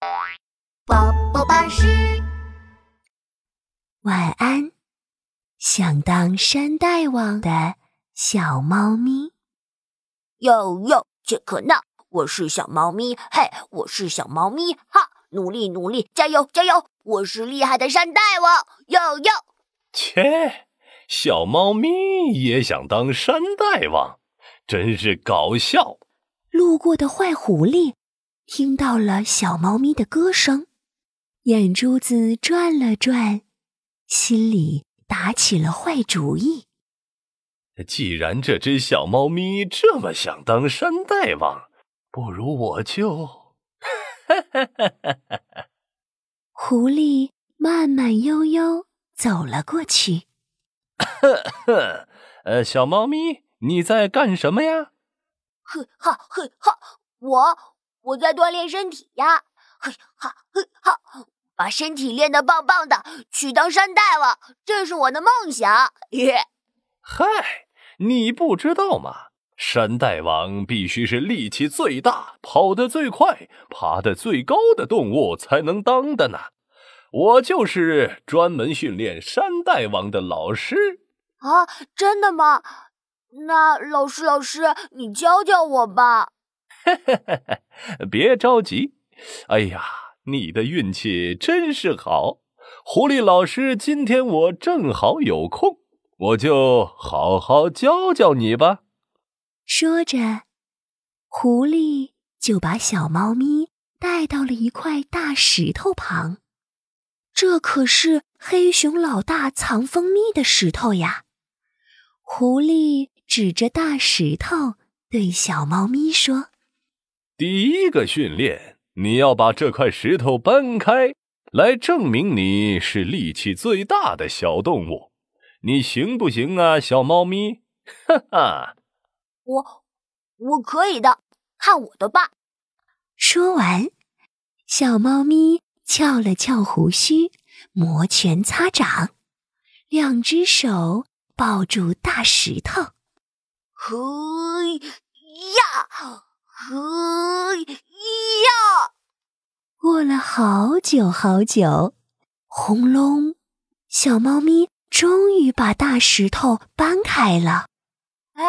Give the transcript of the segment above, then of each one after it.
宝宝巴士晚安，想当山大王的小猫咪。哟哟，杰克闹！我是小猫咪，嘿，我是小猫咪，哈，努力努力，加油加油！我是厉害的山大王，哟哟。切，小猫咪也想当山大王，真是搞笑。路过的坏狐狸听到了小猫咪的歌声，眼珠子转了转，心里打起了坏主意。既然这只小猫咪这么想当山大王，不如我就 狐狸慢慢悠悠走了过去。呃，小猫咪，你在干什么呀？嘿哈嘿哈，我我在锻炼身体呀！嘿哈嘿哈，把身体练得棒棒的，去当山大王，这是我的梦想。耶！嗨，你不知道吗？山大王必须是力气最大、跑得最快、爬得最高的动物才能当的呢。我就是专门训练山大王的老师。啊，真的吗？那老师，老师，你教教我吧。别着急。哎呀，你的运气真是好。狐狸老师，今天我正好有空，我就好好教教你吧。说着，狐狸就把小猫咪带到了一块大石头旁。这可是黑熊老大藏蜂蜜的石头呀！狐狸。指着大石头对小猫咪说：“第一个训练，你要把这块石头搬开，来证明你是力气最大的小动物。你行不行啊，小猫咪？”哈哈，我我可以的，看我的吧！说完，小猫咪翘了翘胡须，摩拳擦掌，两只手抱住大石头。嘿呀，嘿呀！过了好久好久，轰隆！小猫咪终于把大石头搬开了。哎，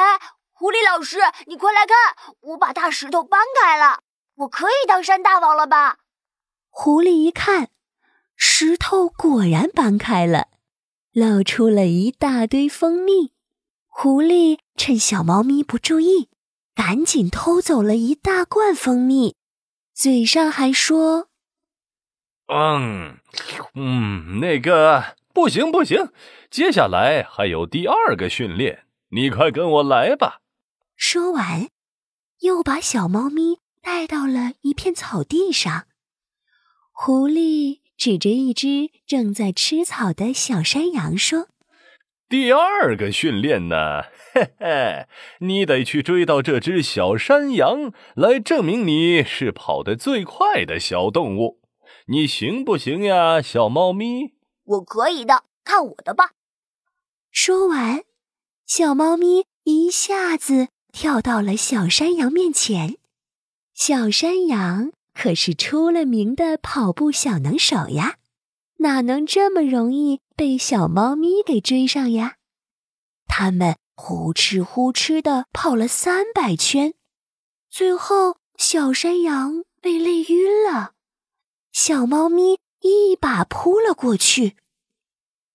狐狸老师，你快来看，我把大石头搬开了，我可以当山大王了吧？狐狸一看，石头果然搬开了，露出了一大堆蜂蜜。狐狸趁小猫咪不注意，赶紧偷走了一大罐蜂蜜，嘴上还说：“嗯，嗯，那个不行不行，接下来还有第二个训练，你快跟我来吧。”说完，又把小猫咪带到了一片草地上。狐狸指着一只正在吃草的小山羊说。第二个训练呢，嘿嘿，你得去追到这只小山羊，来证明你是跑得最快的小动物。你行不行呀，小猫咪？我可以的，看我的吧。说完，小猫咪一下子跳到了小山羊面前。小山羊可是出了名的跑步小能手呀。哪能这么容易被小猫咪给追上呀？它们呼哧呼哧的跑了三百圈，最后小山羊被累晕了，小猫咪一把扑了过去。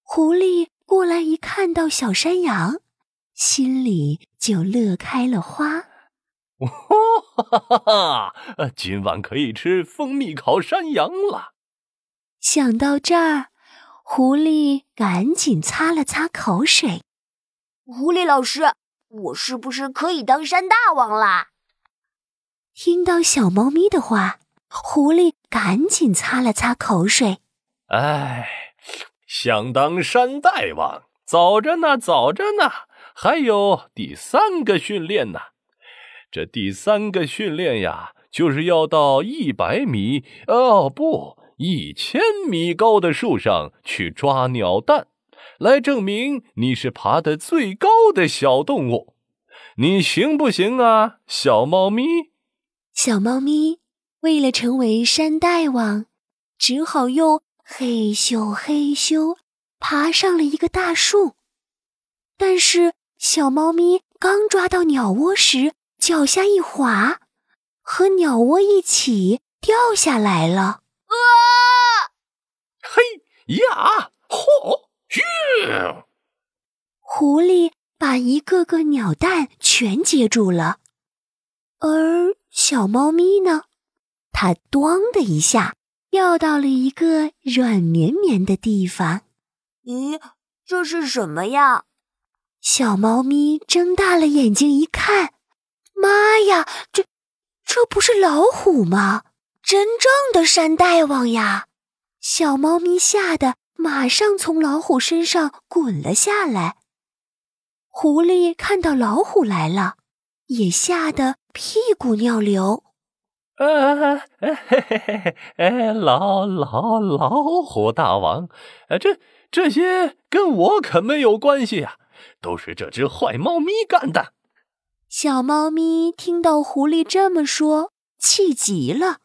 狐狸过来一看到小山羊，心里就乐开了花。哈哈哈！今晚可以吃蜂蜜烤山羊了。想到这儿，狐狸赶紧擦了擦口水。狐狸老师，我是不是可以当山大王啦？听到小猫咪的话，狐狸赶紧擦了擦口水。哎，想当山大王，早着呢，早着呢，还有第三个训练呢。这第三个训练呀，就是要到一百米，哦不。一千米高的树上去抓鸟蛋，来证明你是爬得最高的小动物。你行不行啊，小猫咪？小猫咪为了成为山大王，只好又嘿咻嘿咻爬上了一个大树。但是小猫咪刚抓到鸟窝时，脚下一滑，和鸟窝一起掉下来了。啊！嘿呀！嚯！吁！狐狸把一个个鸟蛋全接住了，而小猫咪呢？它“咣”的一下掉到了一个软绵绵的地方。咦，这是什么呀？小猫咪睁大了眼睛一看，妈呀，这这不是老虎吗？真正的山大王呀！小猫咪吓得。马上从老虎身上滚了下来。狐狸看到老虎来了，也吓得屁股尿流。呃，嘿嘿嘿嘿，老老老虎大王，这这些跟我可没有关系呀，都是这只坏猫咪干的。小猫咪听到狐狸这么说，气极了。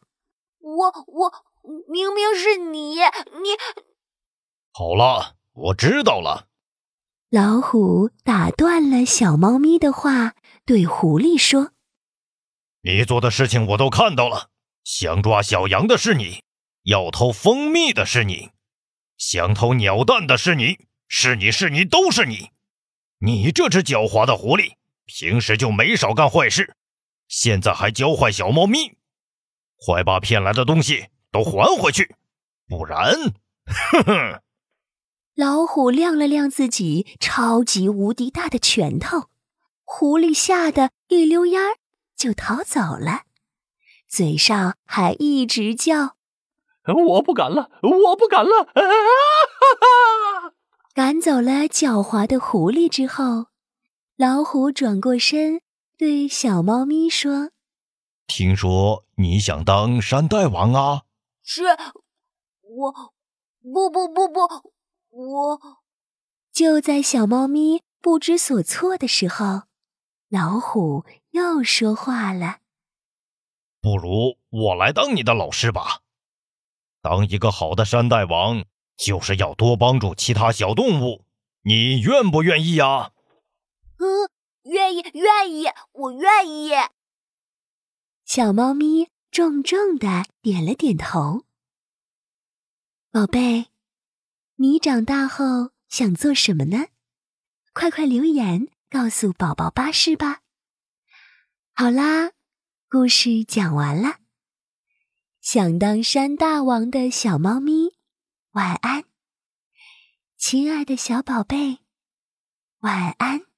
我我明明是你，你。好了，我知道了。老虎打断了小猫咪的话，对狐狸说：“你做的事情我都看到了，想抓小羊的是你，要偷蜂蜜的是你，想偷鸟蛋的是你，是你是你都是你。你这只狡猾的狐狸，平时就没少干坏事，现在还教坏小猫咪，快把骗来的东西都还回去，不然，哼哼。”老虎亮了亮自己超级无敌大的拳头，狐狸吓得一溜烟儿就逃走了，嘴上还一直叫：“我不敢了，我不敢了！”赶走了狡猾的狐狸之后，老虎转过身对小猫咪说：“听说你想当山大王啊？”“是，我，不不不不。”我就在小猫咪不知所措的时候，老虎又说话了：“不如我来当你的老师吧。当一个好的山大王，就是要多帮助其他小动物。你愿不愿意呀？”“嗯，愿意，愿意，我愿意。”小猫咪重重的点了点头。宝贝。你长大后想做什么呢？快快留言告诉宝宝巴士吧。好啦，故事讲完了。想当山大王的小猫咪，晚安，亲爱的小宝贝，晚安。